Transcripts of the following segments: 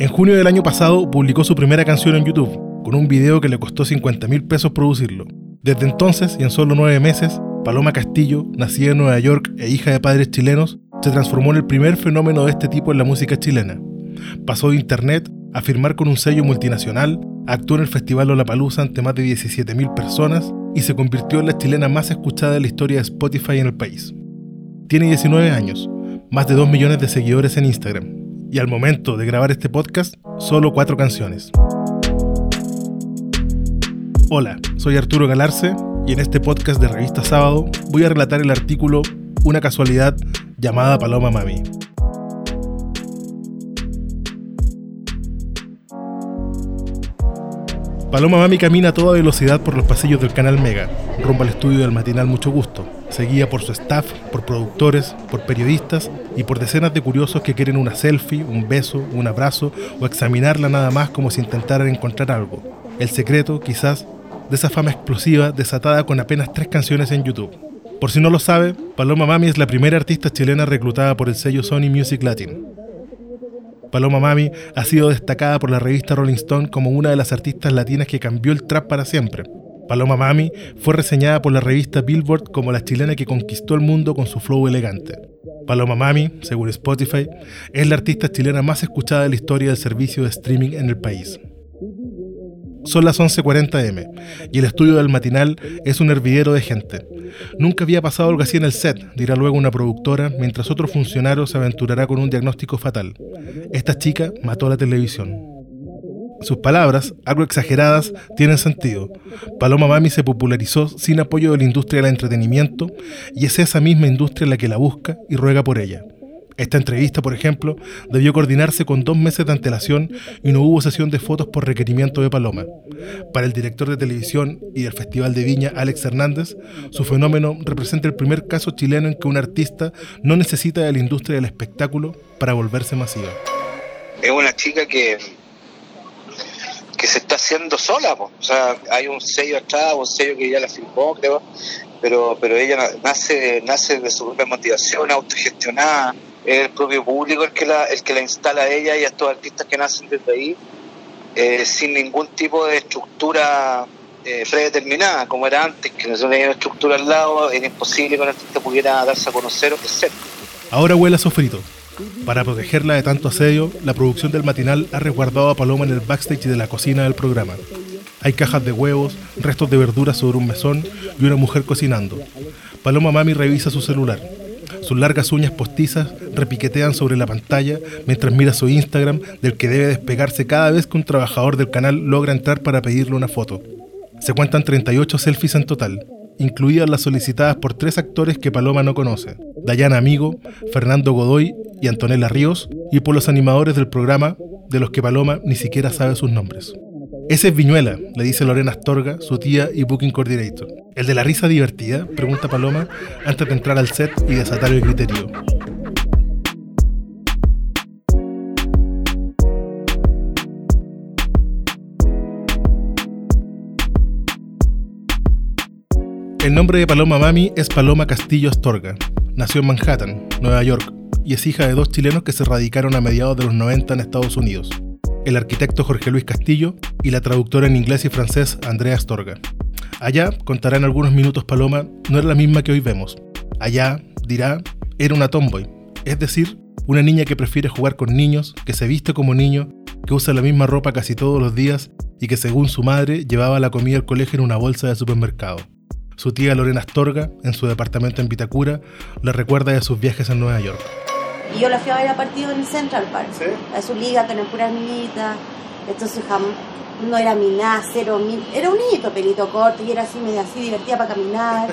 En junio del año pasado publicó su primera canción en YouTube, con un video que le costó 50 mil pesos producirlo. Desde entonces, y en solo nueve meses, Paloma Castillo, nacida en Nueva York e hija de padres chilenos, se transformó en el primer fenómeno de este tipo en la música chilena. Pasó de internet a firmar con un sello multinacional, actuó en el Festival Lollapalooza ante más de 17.000 personas y se convirtió en la chilena más escuchada de la historia de Spotify en el país. Tiene 19 años, más de 2 millones de seguidores en Instagram y al momento de grabar este podcast, solo 4 canciones. Hola, soy Arturo Galarce y en este podcast de Revista Sábado voy a relatar el artículo Una casualidad llamada Paloma Mami. Paloma Mami camina a toda velocidad por los pasillos del canal Mega, rumbo al estudio del matinal Mucho Gusto, seguida por su staff, por productores, por periodistas y por decenas de curiosos que quieren una selfie, un beso, un abrazo o examinarla nada más como si intentaran encontrar algo. El secreto, quizás, de esa fama explosiva desatada con apenas tres canciones en YouTube. Por si no lo sabe, Paloma Mami es la primera artista chilena reclutada por el sello Sony Music Latin. Paloma Mami ha sido destacada por la revista Rolling Stone como una de las artistas latinas que cambió el trap para siempre. Paloma Mami fue reseñada por la revista Billboard como la chilena que conquistó el mundo con su flow elegante. Paloma Mami, según Spotify, es la artista chilena más escuchada de la historia del servicio de streaming en el país. Son las 11.40 m y el estudio del matinal es un hervidero de gente. Nunca había pasado algo así en el set, dirá luego una productora, mientras otro funcionario se aventurará con un diagnóstico fatal. Esta chica mató la televisión. Sus palabras, algo exageradas, tienen sentido. Paloma Mami se popularizó sin apoyo de la industria del entretenimiento y es esa misma industria la que la busca y ruega por ella. Esta entrevista, por ejemplo, debió coordinarse con dos meses de antelación y no hubo sesión de fotos por requerimiento de Paloma. Para el director de televisión y del Festival de Viña, Alex Hernández, su fenómeno representa el primer caso chileno en que un artista no necesita de la industria del espectáculo para volverse masiva. Es una chica que que se está haciendo sola, o sea, hay un sello atrás, un sello que ya la firmó, creo, pero pero ella nace nace de su propia motivación, autogestionada, es el propio público el que la, el que la instala a ella y a estos artistas que nacen desde ahí, eh, sin ningún tipo de estructura eh, predeterminada, como era antes, que no tenía una estructura al lado, era imposible que un artista pudiera darse a conocer o crecer. Ahora huele sofrito. Para protegerla de tanto asedio, la producción del matinal ha resguardado a Paloma en el backstage de la cocina del programa. Hay cajas de huevos, restos de verduras sobre un mesón y una mujer cocinando. Paloma Mami revisa su celular. Sus largas uñas postizas repiquetean sobre la pantalla mientras mira su Instagram del que debe despegarse cada vez que un trabajador del canal logra entrar para pedirle una foto. Se cuentan 38 selfies en total, incluidas las solicitadas por tres actores que Paloma no conoce, Dayana Amigo, Fernando Godoy y Antonella Ríos, y por los animadores del programa, de los que Paloma ni siquiera sabe sus nombres. Ese es Viñuela, le dice Lorena Astorga, su tía y booking coordinator. ¿El de la risa divertida? pregunta Paloma antes de entrar al set y desatar el criterio. El nombre de Paloma Mami es Paloma Castillo Astorga. Nació en Manhattan, Nueva York, y es hija de dos chilenos que se radicaron a mediados de los 90 en Estados Unidos el arquitecto Jorge Luis Castillo y la traductora en inglés y francés Andrea Astorga. Allá, contará en algunos minutos Paloma, no era la misma que hoy vemos. Allá, dirá, era una tomboy, es decir, una niña que prefiere jugar con niños, que se viste como niño, que usa la misma ropa casi todos los días y que según su madre llevaba la comida al colegio en una bolsa de supermercado. Su tía Lorena Astorga, en su departamento en Vitacura, le recuerda de sus viajes en Nueva York. Y yo la fui a ver a partido en Central Park. ¿Sí? A su liga con puras niñitas. Entonces no era mi nada, cero mil. Era un niñito pelito corto y era así medio así divertida para caminar.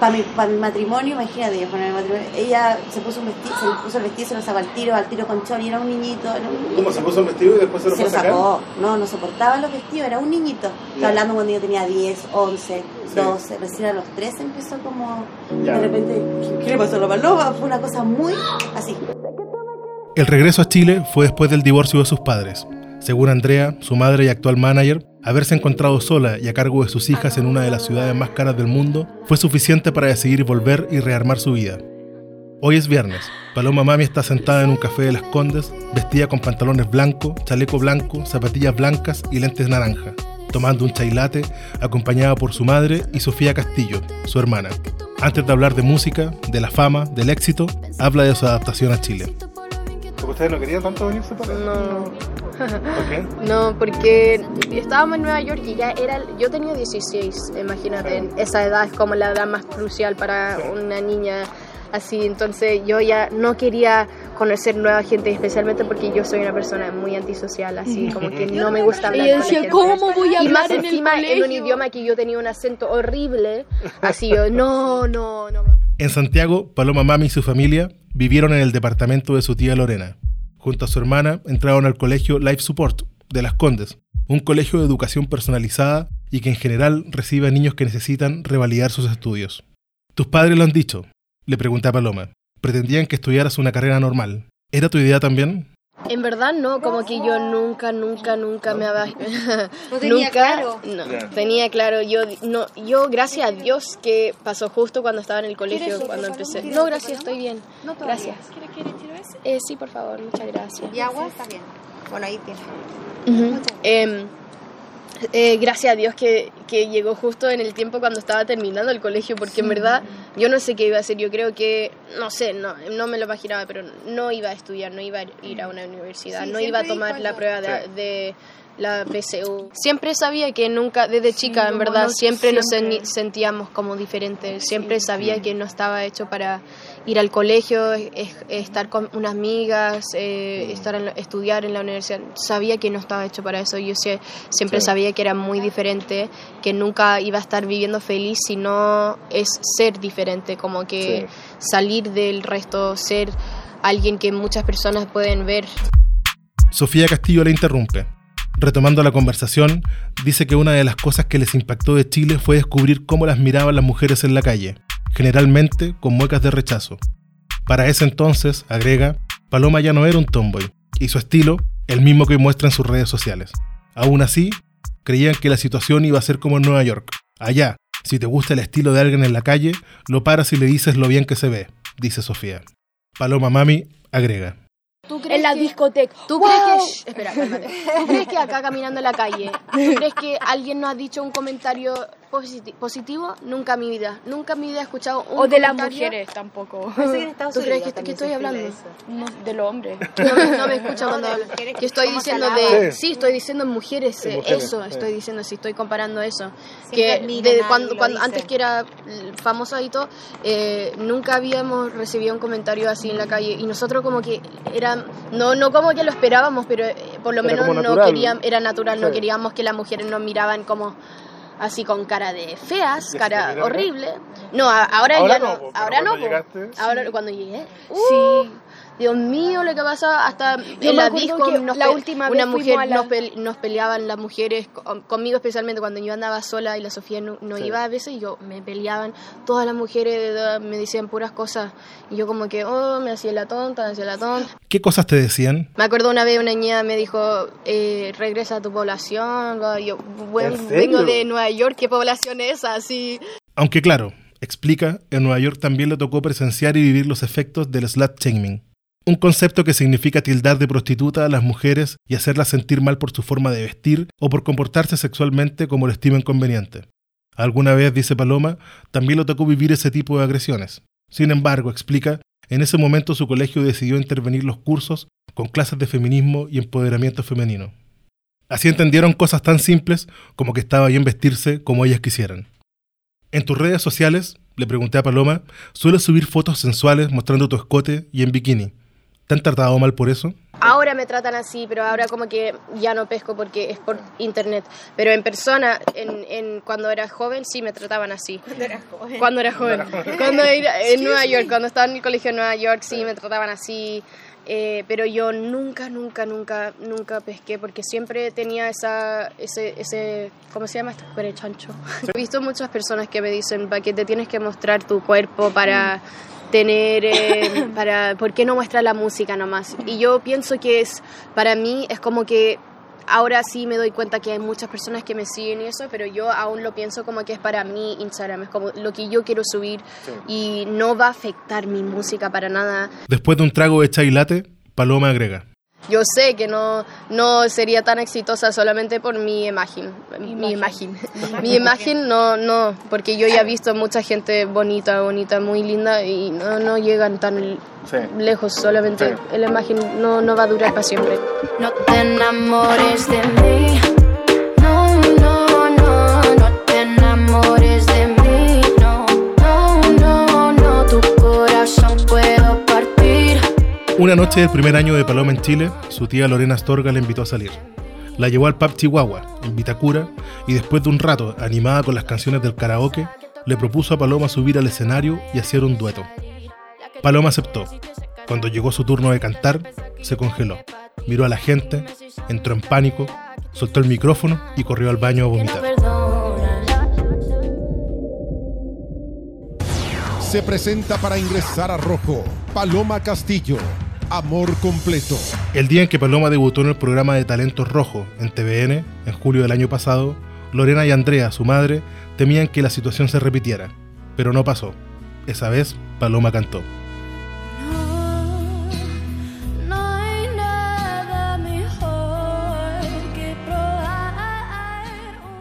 para, mi, para mi matrimonio, imagínate, mi matrimonio, ella se puso un vestido, se puso el vestido, se lo sacó al tiro, al tiro con chor y era un niñito. Era un ¿Cómo se puso el vestido y después se lo, se lo sacó? No, no soportaba los vestidos, era un niñito. Estaba hablando cuando yo tenía 10, 11, 12, recién a los 13 empezó como de repente, ¿qué le pasó a la paloma? Fue una cosa muy así. El regreso a Chile fue después del divorcio de sus padres. Según Andrea, su madre y actual manager, haberse encontrado sola y a cargo de sus hijas en una de las ciudades más caras del mundo fue suficiente para decidir volver y rearmar su vida. Hoy es viernes, Paloma Mami está sentada en un café de Las Condes, vestida con pantalones blancos, chaleco blanco, zapatillas blancas y lentes naranja, tomando un chai latte, acompañada por su madre y Sofía Castillo, su hermana. Antes de hablar de música, de la fama, del éxito, habla de su adaptación a Chile. ¿Ustedes no querían tanto venirse para No. ¿Por qué? No, porque estábamos en Nueva York y ya era. Yo tenía 16, imagínate. Esa edad es como la edad más crucial para una niña así. Entonces yo ya no quería conocer nueva gente, especialmente porque yo soy una persona muy antisocial, así como que no me gusta hablar. Y decía, ¿cómo voy a hablar y más en encima el en un idioma que yo tenía un acento horrible, así yo, no, no, no. En Santiago, Paloma Mami y su familia vivieron en el departamento de su tía Lorena. Junto a su hermana entraron al colegio Life Support de Las Condes, un colegio de educación personalizada y que en general recibe a niños que necesitan revalidar sus estudios. Tus padres lo han dicho, le pregunté a Paloma. Pretendían que estudiaras una carrera normal. ¿Era tu idea también? En verdad no, como que yo nunca, nunca, nunca me había... ¿No tenía nunca, claro? No, tenía claro. Yo, no, yo, gracias a Dios que pasó justo cuando estaba en el colegio, cuando empecé. No, gracias, estoy bien. No. Gracias. ¿Quieres que le tiro ese? Eh, sí, por favor, muchas gracias. ¿Y agua? Está bien. Bueno, ahí tiene. Ujú. Em, eh, gracias a Dios que, que llegó justo en el tiempo cuando estaba terminando el colegio, porque en verdad yo no sé qué iba a hacer. Yo creo que, no sé, no, no me lo imaginaba, pero no iba a estudiar, no iba a ir a una universidad, Sí, no iba a tomar la prueba de, de la PSU. Siempre sabía que nunca, desde chica, en verdad, no- siempre nos siempre. sentíamos como diferentes. Siempre sabía que no estaba hecho para ir al colegio, es- es- estar con unas amigas, eh, estar en la- estudiar en la universidad. Sabía que no estaba hecho para eso. Yo sé- siempre sabía que era muy diferente, que nunca iba a estar viviendo feliz si no es ser diferente, como que salir del resto, ser alguien que muchas personas pueden ver. Sofía Castillo le interrumpe. Retomando la conversación, dice que una de las cosas que les impactó de Chile fue descubrir cómo las miraban las mujeres en la calle, generalmente con muecas de rechazo. Para ese entonces, agrega, Paloma ya no era un tomboy, y su estilo, el mismo que muestra en sus redes sociales. Aún así, creían que la situación iba a ser como en Nueva York. Allá, si te gusta el estilo de alguien en la calle, lo paras y le dices lo bien que se ve, dice Sofía. Paloma Mami agrega. ¿Tú crees En la que- discoteca. ¿Tú ¡Wow! crees que... Shh, espera, cálmate. ¿Tú crees que acá caminando en la calle, ¿tú crees que alguien nos ha dicho un comentario positi- positivo? Nunca en mi vida. Nunca en mi vida he escuchado un O de las mujeres tampoco. ¿Tú crees que, estoy hablando? No, de los hombres. No me, no me escucha No, cuando hablo. Que estoy ¿cómo se diciendo de... Sí. Sí, estoy diciendo en mujeres, eh, mujeres, eso, sí. estoy diciendo, si estoy comparando eso. Siempre Que de cuando, cuando antes que era famosa y todo, eh, nunca habíamos recibido un comentario así en la calle y nosotros como que era, no, no como que lo esperábamos, pero eh, por lo Era menos no queríamos, era natural, no Sí. queríamos que las mujeres nos miraban como así con cara de feas, ¿Y cara horrible. No, a- ahora, Ahora ya no, ahora cuando no. llegaste, Ahora cuando llegué. Sí. Dios mío, lo que pasa hasta Yo en la disco nos la última una vez mujer la- nos, pe- nos peleaban las mujeres con- conmigo especialmente cuando yo andaba sola y la Sofía no, no iba a veces y yo me peleaban todas las mujeres me decían puras cosas y yo como que oh me hacía la tonta me hacía la tonta ¿Qué cosas te decían? me acuerdo una vez una niña me dijo eh, regresa a tu población y yo bueno, vengo de Nueva York qué población es esa así. Aunque claro, explica, en Nueva York también le tocó presenciar y vivir los efectos del slut shaming. Un concepto que significa tildar de prostituta a las mujeres y hacerlas sentir mal por su forma de vestir o por comportarse sexualmente como lo estimen conveniente. Alguna vez, dice Paloma, también le tocó vivir ese tipo de agresiones. Sin embargo, explica, en ese momento su colegio decidió intervenir los cursos con clases de feminismo y empoderamiento femenino. Así entendieron cosas tan simples como que estaba bien vestirse como ellas quisieran. En tus redes sociales, le pregunté a Paloma, sueles subir fotos sensuales mostrando tu escote y en bikini. ¿Te han tratado mal por eso? Ahora me tratan así, pero ahora como que ya no pesco porque es por internet. Pero en persona, en, en- cuando era joven, sí me trataban así. Cuando era joven. Cuando era joven. Cuando era en Nueva York, cuando estaba en el colegio en Nueva York, sí me trataban así. Eh, pero yo nunca, nunca, nunca, nunca pesqué porque siempre tenía esa, ese, ese, ¿cómo se llama esto? Cuere chancho. He visto muchas personas que me dicen "Pa, que te tienes que mostrar tu cuerpo para tener, eh, para, ¿por qué no muestras la música nomás? Y yo pienso que es, para mí es como que ahora sí me doy cuenta que hay muchas personas que me siguen y eso, pero yo aún lo pienso como que es para mí Instagram, es como lo que yo quiero subir y no va a afectar mi música para nada. Después de un trago de chai latte, Paloma agrega. Yo sé que no, no sería tan exitosa solamente por mi imagen. Mi imagen. mi imagen no, no, porque yo ya he visto mucha gente bonita, bonita, muy linda y no, no llegan tan lejos. Solamente la imagen no, no va a durar para siempre. No te enamores de mí. Una noche del primer año de Paloma en Chile, su tía Lorena Astorga la invitó a salir. La llevó al pub Chihuahua, en Vitacura, y después de un rato, animada con las canciones del karaoke, le propuso a Paloma subir al escenario y hacer un dueto. Paloma aceptó. Cuando llegó su turno de cantar, se congeló. Miró a la gente, entró en pánico, soltó el micrófono y corrió al baño a vomitar. Se presenta para ingresar a Rojo, Paloma Castillo, Amor Completo. El día en que Paloma debutó en el programa de Talentos Rojo en TVN, en julio del año pasado, Lorena y Andrea, su madre, temían que la situación se repitiera, pero no pasó. Esa vez, Paloma cantó. No, no hay nada mejor que probar.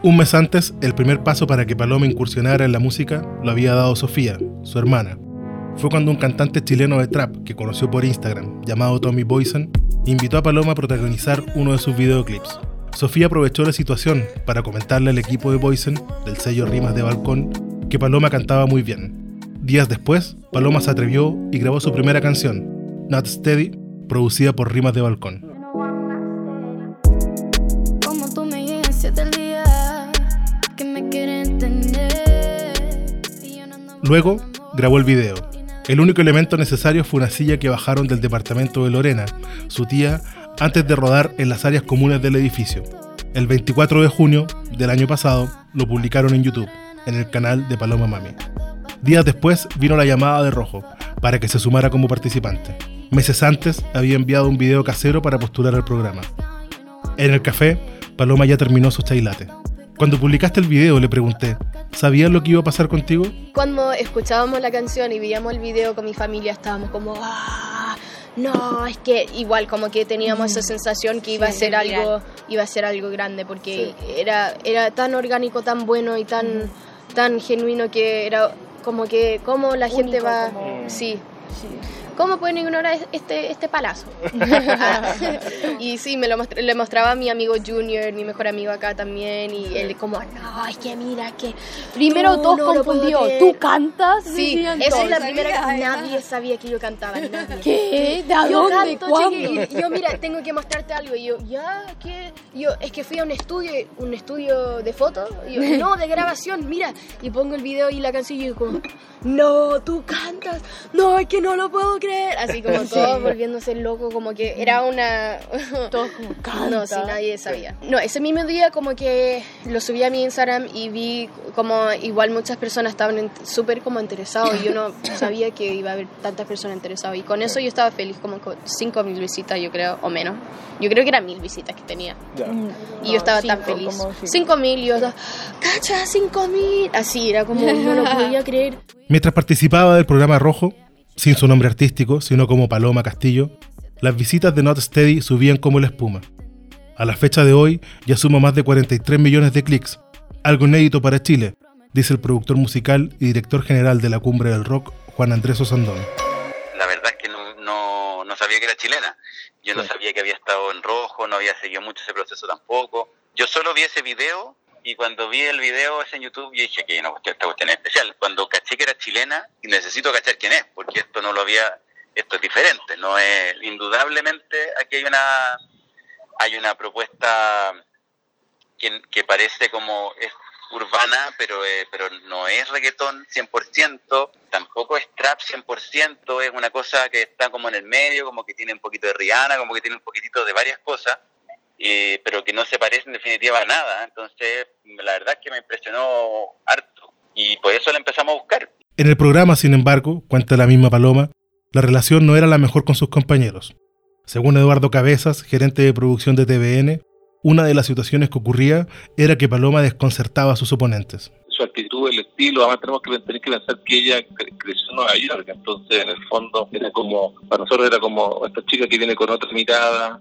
Un mes antes, el primer paso para que Paloma incursionara en la música lo había dado Sofía, su hermana. Fue cuando un cantante chileno de trap que conoció por Instagram, llamado Tommy Boysen, invitó a Paloma a protagonizar uno de sus videoclips. Sofía aprovechó la situación para comentarle al equipo de Boysen, del sello Rimas de Balcón, que Paloma cantaba muy bien. Días después, Paloma se atrevió y grabó su primera canción, Not Steady, producida por Rimas de Balcón. Luego, grabó el video. El único elemento necesario fue una silla que bajaron del departamento de Lorena, su tía, antes de rodar en las áreas comunes del edificio. El 24 de junio del año pasado lo publicaron en YouTube, en el canal de Paloma Mami. Días después vino la llamada de Rojo, para que se sumara como participante. Meses antes había enviado un video casero para postular al programa. En el café, Paloma ya terminó su chai latte. Cuando publicaste el video le pregunté, ¿sabías lo que iba a pasar contigo? Cuando escuchábamos la canción y veíamos el video con mi familia, estábamos como, "Ah, no, es que igual como que teníamos esa sensación que iba a ser algo, iba a ser algo grande, porque era, era tan orgánico, tan bueno y tan, tan genuino que era como que, cómo la gente va, sí. ¿Cómo pueden ignorar este, este palazo? y sí, me lo le mostraba a mi amigo Junior, mi mejor amigo acá también, y él como, no, es que mira, que Primero tú todos no lo puedo confundidos. creer". ¿Tú cantas? Sí, Decían esa es la primera que nadie sabía que yo cantaba. nadie. ¿Qué? ¿De a Yo dónde? canto, ¿Cuándo? chiqui, y yo, mira, tengo que mostrarte algo. Y yo, ¿ya? ¿Qué? Y yo, es que fui a un estudio, un estudio de fotos. Y yo, no, de grabación, mira. Y pongo el video y la canción y yo como, no, tú cantas. No, es que no lo puedo creer. Así como todo volviéndose loco, como que era una... Todos como, canta. No, sí, nadie sabía. No, ese mismo día como que lo subí a mi Instagram y vi como igual muchas personas estaban súper como interesados y yo no sabía que iba a haber tantas personas interesadas y con eso yo estaba feliz como con 5 mil visitas yo creo, o menos. Yo creo que eran mil visitas que tenía y yo estaba tan cinco, feliz. como cinco. 5 mil y yo estaba, cacha, 5 mil. Así, era como, no lo podía creer. Mientras participaba del programa Rojo, sin su nombre artístico, sino como Paloma Castillo, las visitas de Not Steady subían como la espuma. A la fecha de hoy ya suma más de 43 millones de clics, algo inédito para Chile, dice el productor musical y director general de la Cumbre del Rock, Juan Andrés Osandón. la verdad es que no, no, no sabía que era chilena. Yo no sabía que había estado en rojo, no había seguido mucho ese proceso tampoco. Yo solo vi ese video y cuando vi el video ese en YouTube yo dije que no, esta cuestión es especial. Cuando caché que era chilena y necesito cachar quién es, porque esto no lo había, esto es diferente, no es, indudablemente aquí hay una, hay una propuesta que, parece como es urbana, pero eh, pero no es reggaetón 100%, tampoco es trap 100%, es una cosa que está como en el medio, como que tiene un poquito de Rihanna, como que tiene un poquitito de varias cosas, eh, pero que no se parece en definitiva a nada. Entonces, la verdad es que me impresionó harto y por eso la empezamos a buscar. En el programa, sin embargo, cuenta la misma Paloma, la relación no era la mejor con sus compañeros. Según Eduardo Cabezas, gerente de producción de TVN, Una de las situaciones que ocurría era que Paloma desconcertaba a sus oponentes. Su actitud, el estilo, además tenemos que tener que pensar que ella cre- creció en Nueva York, entonces en el fondo era como, para nosotros era como esta chica que viene con otra mirada,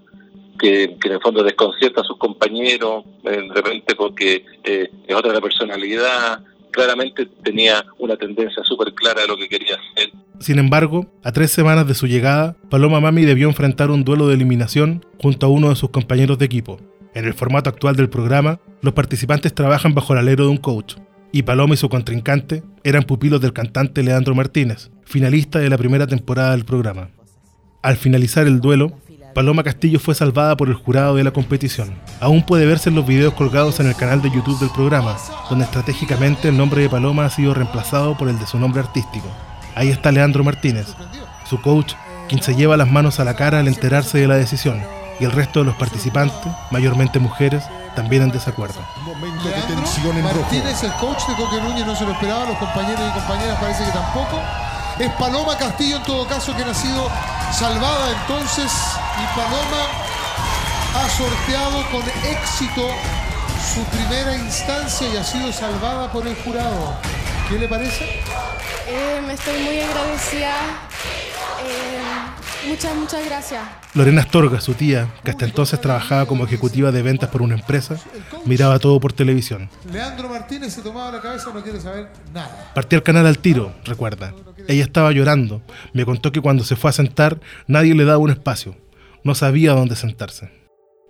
que, en el fondo desconcierta a sus compañeros, eh, de repente porque eh, es otra la personalidad, claramente tenía una tendencia súper clara de lo que quería hacer. Sin embargo, a tres semanas de su llegada, Paloma Mami debió enfrentar un duelo de eliminación junto a uno de sus compañeros de equipo. En el formato actual del programa, los participantes trabajan bajo el alero de un coach, y Paloma y su contrincante eran pupilos del cantante Leandro Martínez, finalista de la primera temporada del programa. Al finalizar el duelo, Paloma Castillo fue salvada por el jurado de la competición. Aún puede verse en los videos colgados en el canal de YouTube del programa, donde estratégicamente el nombre de Paloma ha sido reemplazado por el de su nombre artístico. Ahí está Leandro Martínez, su coach, quien se lleva las manos a la cara al enterarse de la decisión, y el resto de los participantes, mayormente mujeres, también en desacuerdo. Momento de Leandro tensión en rojo. Martínez, el coach de Coque Núñez, no se lo esperaba, los compañeros y compañeras parece que tampoco. Es Paloma Castillo en todo caso quien ha sido salvada entonces y Paloma ha sorteado con éxito su primera instancia y ha sido salvada por el jurado. ¿Qué le parece? Eh, me estoy muy agradecida. Eh, muchas, muchas gracias. Lorena Astorga, su tía, que hasta entonces trabajaba como ejecutiva de ventas por una empresa, miraba todo por televisión. Leandro Martínez se tomaba la cabeza, no quiere saber nada. Partí al canal al tiro, recuerda. Ella estaba llorando. Me contó que cuando se fue a sentar, nadie le daba un espacio. No sabía dónde sentarse.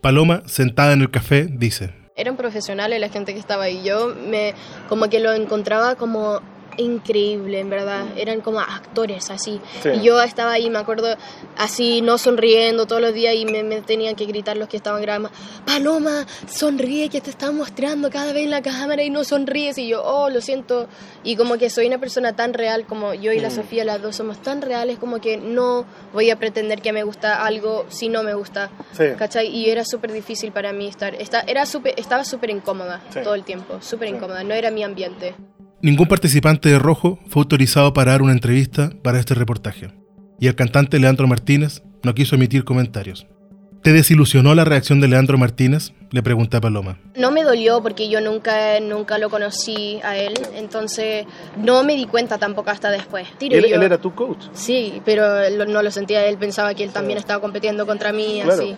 Paloma, sentada en el café, dice, Eran profesionales la gente que estaba ahí. Yo me como que lo encontraba como increíble, en verdad. Eran como actores así. Y yo estaba ahí, me acuerdo, así, no sonriendo todos los días y me, me tenían que gritar los que estaban grabando. Paloma, sonríe que te están mostrando cada vez en la cámara y no sonríes. Y yo, oh, lo siento. Y como que soy una persona tan real como yo y la Sofía, las dos somos tan reales como que no voy a pretender que me gusta algo si no me gusta. ¿Cachai? Y era súper difícil para mí estar. Esta, era súper- estaba súper incómoda todo el tiempo, súper incómoda. No era mi ambiente. Ningún participante de Rojo fue autorizado para dar una entrevista para este reportaje. Y el cantante Leandro Martínez no quiso emitir comentarios. ¿Te desilusionó la reacción de Leandro Martínez? Le pregunté a Paloma. No me dolió porque yo nunca, nunca lo conocí a él, entonces no me di cuenta tampoco hasta después. Tiro yo- tu coach. Sí, pero lo- no lo sentía él, pensaba que él también estaba compitiendo contra mí, así.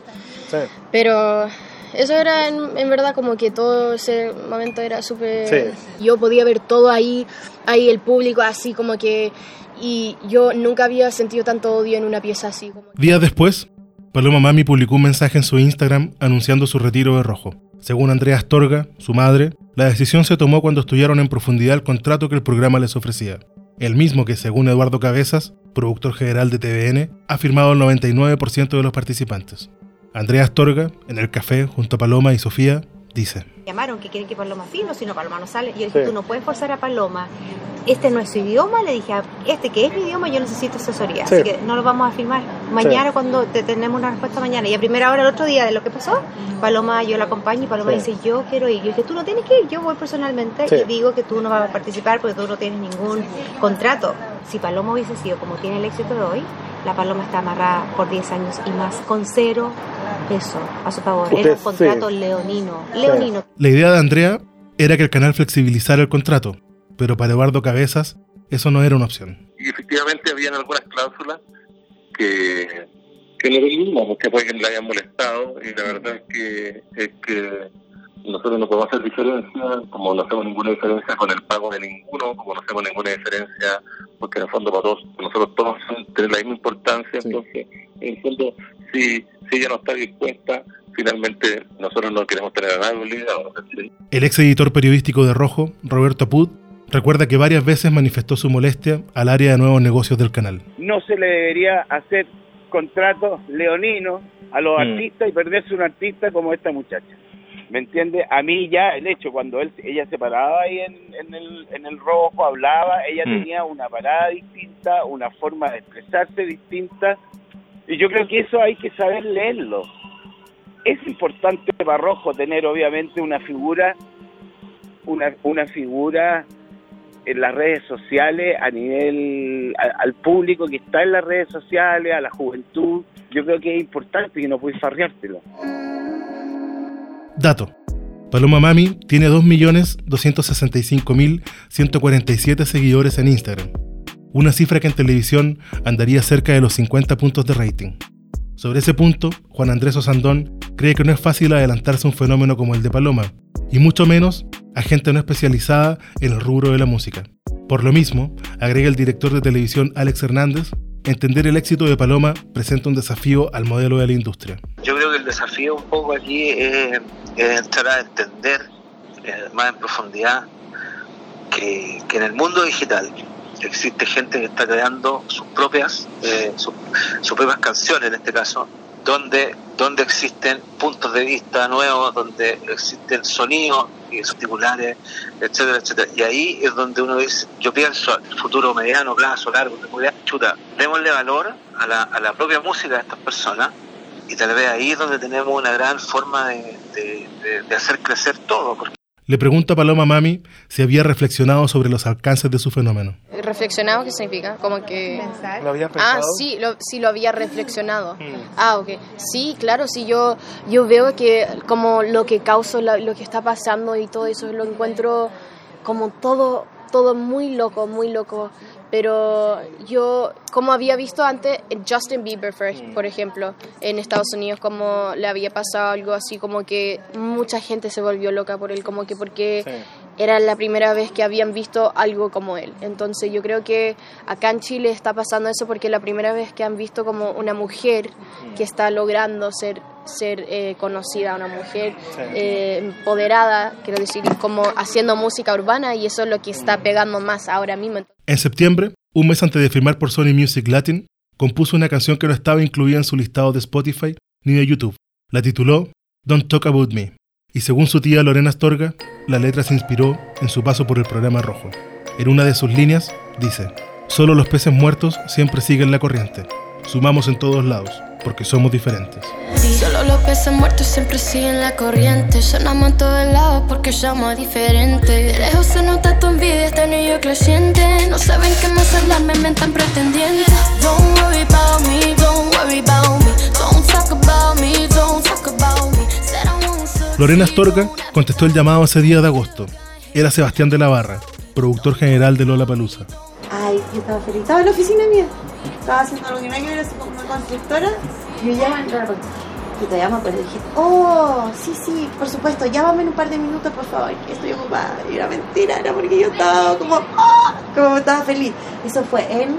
Pero eso era en, en verdad como que todo ese momento era súper... Yo podía ver todo ahí, ahí el público así como que... Y yo nunca había sentido tanto odio en una pieza así. Como... Días después, Paloma Mami publicó un mensaje en su Instagram anunciando su retiro de Rojo. Según Andrea Astorga, su madre, la decisión se tomó cuando estudiaron en profundidad el contrato que el programa les ofrecía. El mismo que, según Eduardo Cabezas, productor general de TVN, ha firmado el 99% de los participantes. Andrea Astorga, en el café junto a Paloma y Sofía, dice: llamaron que quieren que Paloma fino, si no Paloma no sale. Y yo dije, tú no puedes forzar a Paloma. Este no es su idioma, le dije, este que es mi idioma, yo necesito asesoría. Así que no lo vamos a filmar. Mañana cuando te tenemos una respuesta mañana. Y a primera hora, el otro día de lo que pasó, Paloma, yo la acompaño y Paloma dice, yo quiero ir. Yo dije, tú no tienes que ir, yo voy personalmente y digo que tú no vas a participar porque tú no tienes ningún contrato. Si Paloma hubiese sido como tiene el éxito de hoy, la Paloma está amarrada por 10 años y más, con cero peso a su favor. Era un contrato leonino. Leonino. La idea de Andrea era que el canal flexibilizara el contrato, pero para Eduardo Cabezas eso no era una opción. y efectivamente habían algunas cláusulas que, que no veíamos, que fue que le hayan molestado y la verdad es que, es que nosotros no podemos hacer diferencia, como no hacemos ninguna diferencia con el pago de ninguno, como no hacemos ninguna diferencia, porque en el fondo para todos, nosotros todos tenemos la misma importancia, entonces en el fondo si, si ella no está dispuesta, finalmente nosotros no queremos tener a nadie obligado. ¿sí? El ex editor periodístico de Rojo, Roberto Apud, recuerda que varias veces manifestó su molestia al área de nuevos negocios del canal. no se le debería hacer contratos leoninos a los Mm. artistas y perderse un artista como esta muchacha. ¿Me entiende? A mí ya el hecho, cuando él, ella se paraba ahí en, en el, en el rojo, hablaba, ella Mm. tenía una parada distinta, una forma de expresarse distinta, y yo creo que eso hay que saber leerlo. Es importante para Rojo tener obviamente una figura, una, figura en las redes sociales a nivel al público que está en las redes sociales, a la juventud. Yo creo que es importante que no puedes farreártelo. Dato. Paloma Mami tiene 2.265.147 seguidores en Instagram, una cifra que en televisión andaría cerca de los 50 puntos de rating. Sobre ese punto, Juan Andrés Osandón cree que no es fácil adelantarse a un fenómeno como el de Paloma, y mucho menos a gente no especializada en el rubro de la música. Por lo mismo, agrega el director de televisión Alex Hernández, entender el éxito de Paloma presenta un desafío al modelo de la industria. Yo creo que el desafío un poco aquí es, entrar a entender eh, más en profundidad que, en el mundo digital existe gente que está creando sus propias, eh, sus propias canciones en este caso, donde, donde existen puntos de vista nuevos, donde existen sonidos y particulares, etcétera, etcétera. Y ahí es donde uno dice, yo pienso, el futuro mediano, plazo, largo, chuta, démosle valor a la, a la propia música de estas personas y tal vez ahí es donde tenemos una gran forma de, de, hacer crecer todo. Le pregunto a Paloma Mami si había reflexionado sobre los alcances de su fenómeno. ¿Reflexionado qué significa? Como que... ¿Lo había pensado? Ah, sí, lo, sí, lo había reflexionado. Mm. Ah, ok. Sí, claro, sí, yo, yo veo que como lo que causa, lo que está pasando y todo eso, lo encuentro como todo, todo muy loco, muy loco pero yo, como había visto antes, Justin Bieber, mm. por ejemplo, en Estados Unidos, como le había pasado algo así, como que mucha gente se volvió loca por él, como que porque era la primera vez que habían visto algo como él. Entonces yo creo que acá en Chile está pasando eso porque es la primera vez que han visto como una mujer que está logrando ser ser eh, conocida, una mujer eh, empoderada, quiero decir, como haciendo música urbana y eso es lo que está pegando más ahora mismo. En septiembre, un mes antes de firmar por Sony Music Latin, compuso una canción que no estaba incluida en su listado de Spotify ni de YouTube. La tituló Don't Talk About Me. Y según su tía Lorena Astorga, la letra se inspiró en su paso por el programa Rojo. En una de sus líneas dice, Solo los peces muertos siempre siguen la corriente. Sumamos en todos lados porque somos diferentes. Solo los peces muertos siempre siguen la corriente. Sonamos en todos lados porque somos diferentes. De lejos se nota tu envidia, este niño creciente. No saben qué más hablar, me mentan pretendientes. Don't worry about me, don't worry about me. Don't talk about me, don't talk about me. Lorena Astorga contestó el llamado ese día de agosto. Era Sebastián de la Barra, productor general de Lola Palusa. Ay, yo estaba feliz. Estaba en la oficina mía. Estaba haciendo algo que no era una constructora. Y me llaman, y te llaman, pues le dije, oh, sí, sí, por supuesto, llámame en un par de minutos, por favor, que estoy ocupada. Y era mentira, era porque yo estaba como, oh, como estaba feliz. Eso fue en.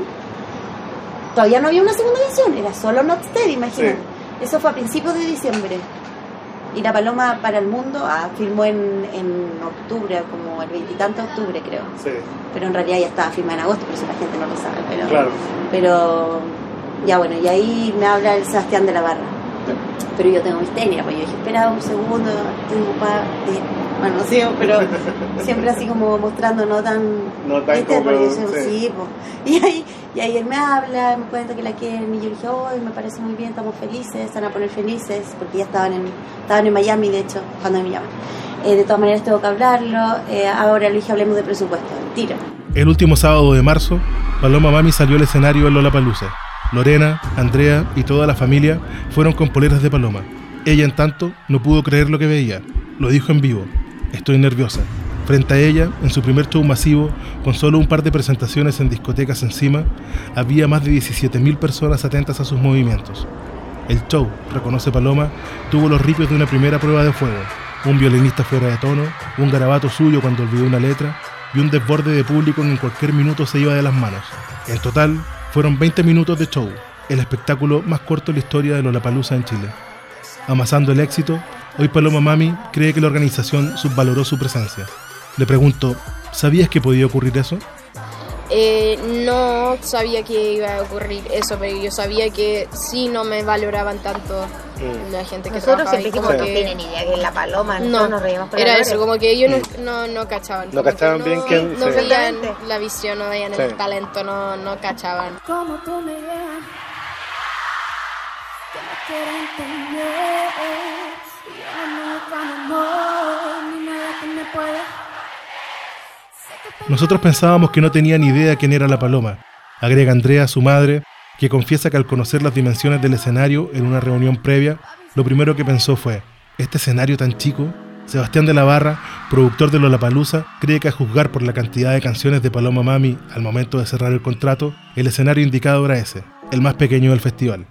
Todavía no había una segunda edición, era solo Not Steady, imagínate. Eso fue a principios de diciembre. Y La Paloma para el Mundo ah, filmó en, en octubre, como el veintitanto de octubre, creo. Sí. Pero en realidad ya estaba filmada en agosto, por eso la gente no lo sabe. Pero, claro. pero ya bueno, y ahí me habla el Sebastián de la Barra. Pero yo tengo mis técnicas, pues yo dije, espera un segundo, estoy ocupada. Bueno, sí, pero siempre así como mostrando no tan... No tan este, porque sí, pues. Y ahí, y ahí él me habla, me cuenta que la quieren, y yo dije, hoy me parece muy bien, estamos felices, están a poner felices, porque ya estaban en, estaban en Miami, de hecho, cuando me llaman. Eh, de todas maneras tengo que hablarlo, eh, ahora le dije, hablemos de presupuesto, tiro. El último sábado de marzo, Paloma Mami salió al escenario en Lollapalooza. Lorena, Andrea y toda la familia fueron con poleras de paloma. Ella, en tanto, no pudo creer lo que veía. Lo dijo en vivo. Estoy nerviosa. Frente a ella, en su primer show masivo, con solo un par de presentaciones en discotecas encima, había más de 17.000 personas atentas a sus movimientos. El show, reconoce Paloma, tuvo los ripios de una primera prueba de fuego. Un violinista fuera de tono, un garabato suyo cuando olvidó una letra y un desborde de público en cualquier minuto se iba de las manos. En total, fueron 20 minutos de show, el espectáculo más corto de la historia de Lollapalooza en Chile. Amasando el éxito, hoy Paloma Mami cree que la organización subvaloró su presencia. Le pregunto, ¿sabías que podía ocurrir eso? Eh, no sabía que iba a ocurrir eso, pero yo sabía que sí no me valoraban tanto mm. la gente que Nosotros siempre dijimos que no tienen idea que es la paloma, no, nos reímos por Era eso, como que ellos no, no, cachaban. No cachaban bien quién... No veían la visión, no veían el talento, no, no cachaban. Como tú me nosotros pensábamos que no tenía ni idea quién era la paloma, agrega Andrea, su madre, que confiesa que al conocer las dimensiones del escenario en una reunión previa, lo primero que pensó fue, Este escenario tan chico, Sebastián de la Barra, productor de Lollapalooza, cree que a juzgar por la cantidad de canciones de Paloma Mami al momento de cerrar el contrato, el escenario indicado era ese, el más pequeño del festival.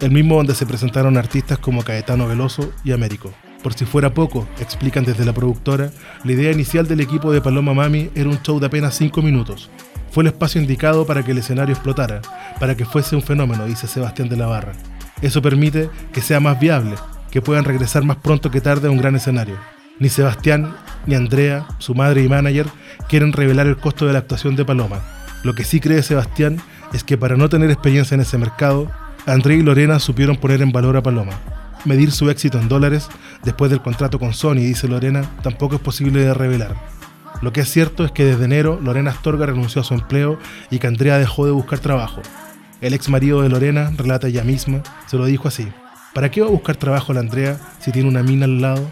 El mismo donde se presentaron artistas como Caetano Veloso y Américo. Por si fuera poco, explican desde la productora, la idea inicial del equipo de Paloma Mami era un show de apenas 5 minutos. Fue el espacio indicado para que el escenario explotara, para que fuese un fenómeno, dice Sebastián de la Barra. Eso permite que sea más viable, que puedan regresar más pronto que tarde a un gran escenario. Ni Sebastián, ni Andrea, su madre y manager, quieren revelar el costo de la actuación de Paloma. Lo que sí cree Sebastián es que para no tener experiencia en ese mercado, Andrea y Lorena supieron poner en valor a Paloma. Medir su éxito en dólares después del contrato con Sony, dice Lorena, tampoco es posible de revelar. Lo que es cierto es que desde enero Lorena Astorga renunció a su empleo y que Andrea dejó de buscar trabajo. El ex marido de Lorena, relata ella misma, se lo dijo así. ¿Para qué va a buscar trabajo la Andrea si tiene una mina al lado?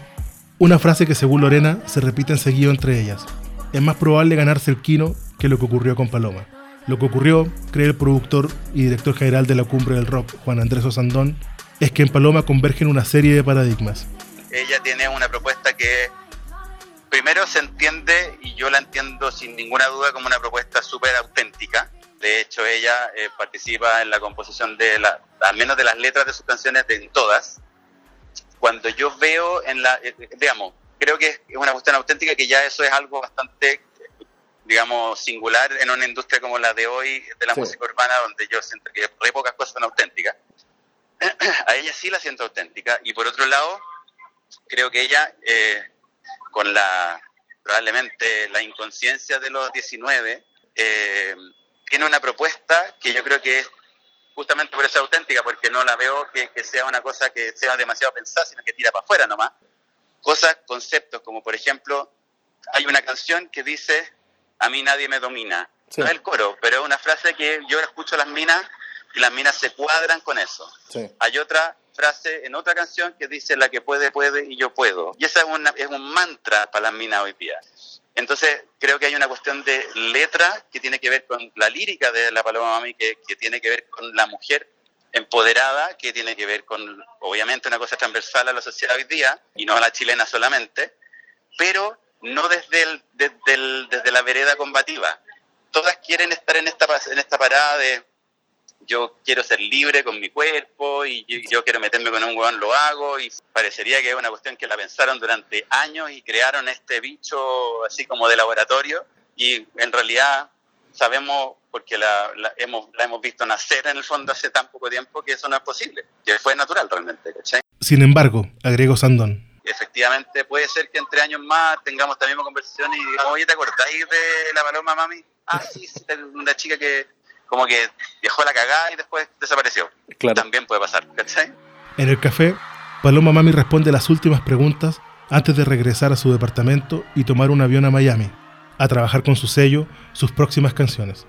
Una frase que según Lorena se repite enseguida entre ellas. Es más probable ganarse el quino que lo que ocurrió con Paloma. Lo que ocurrió, cree el productor y director general de la Cumbre del Rock, Juan Andrés Osandón, es que en Paloma convergen una serie de paradigmas. Ella tiene una propuesta que primero se entiende, y yo la entiendo sin ninguna duda, como una propuesta súper auténtica. De hecho, ella eh, participa en la composición de, la, al menos de las letras de sus canciones, de en todas. Cuando yo veo en la, eh, eh, digamos, creo que es una cuestión auténtica, que ya eso es algo bastante, digamos, singular en una industria como la de hoy, de la Sí. música urbana, donde yo siento que re pocas cosas son auténticas. A ella sí la siento auténtica. Y por otro lado, creo que ella, eh, con la probablemente la inconsciencia de los 19, eh, tiene una propuesta que yo creo que es justamente por eso auténtica, porque no la veo que, que sea una cosa que sea demasiado pensada, sino que tira para afuera nomás. Cosas, conceptos, como por ejemplo, hay una canción que dice, a mí nadie me domina. Sí. No es el coro, pero es una frase que yo escucho a las minas y las minas se cuadran con eso. Sí. Hay otra frase en otra canción que dice la que puede, puede y yo puedo. Y esa es, una, es un mantra para las minas hoy día. Entonces, creo que hay una cuestión de letra que tiene que ver con la lírica de la Paloma Mami, que, que tiene que ver con la mujer empoderada, que tiene que ver con, obviamente, una cosa transversal a la sociedad hoy día, y no a la chilena solamente, pero no desde, el, desde, el- desde la vereda combativa. Todas quieren estar en esta, en esta parada de yo quiero ser libre con mi cuerpo y yo, yo quiero meterme con un huevón, lo hago y parecería que es una cuestión que la pensaron durante años y crearon este bicho así como de laboratorio y en realidad sabemos porque la, la hemos, la hemos visto nacer en el fondo hace tan poco tiempo que eso no es posible, que fue natural realmente, ¿cachai? Sin embargo, agregó Sandón, Efectivamente, puede ser que entre años más tengamos esta misma conversación y digamos, oye, ¿te acordáis de la paloma mami? Ah, sí, sí, una chica que como que dejó la cagada y después desapareció. Claro. También puede pasar, ¿cachai? En el café, Paloma Mami responde las últimas preguntas antes de regresar a su departamento y tomar un avión a Miami, a trabajar con su sello sus próximas canciones.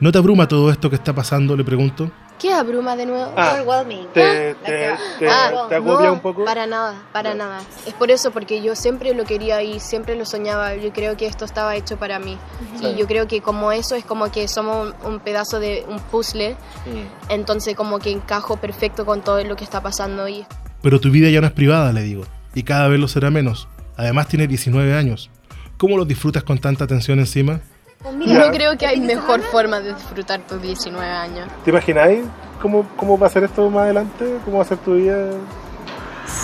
¿No te abruma todo esto que está pasando? Le pregunto. ¿Qué abruma de nuevo? Ah, Overwhelming. ¿Te, te, te, Ah, te agobia no, un poco? Para nada, para nada. Es por eso, porque yo siempre lo quería y siempre lo soñaba. Yo creo que esto estaba hecho para mí. Sí. Y yo creo que como eso es como que somos un, un pedazo de un puzzle, Mm. entonces como que encajo perfecto con todo lo que está pasando y Pero tu vida ya no es privada, le digo, y cada vez lo será menos. Además tiene 19 años. ¿Cómo lo disfrutas con tanta tensión encima? No creo que hay mejor forma de disfrutar tus 19 años. ¿Te imagináis cómo, cómo va a ser esto más adelante? ¿Cómo va a ser tu vida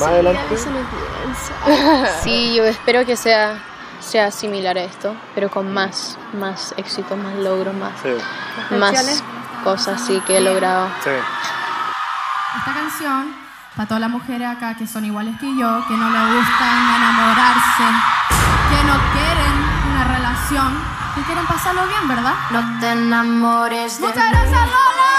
más adelante? Sí, yo espero que sea, sea similar a esto, pero con más, más éxito, más logro, más, Sí, más cosas sí que he logrado. sí. Esta canción, para todas las mujeres acá que son iguales que yo, que no les gustan enamorarse, que no quieren una relación, que quieren pasarlo bien, ¿verdad? No te enamores de Muchas gracias, Lola.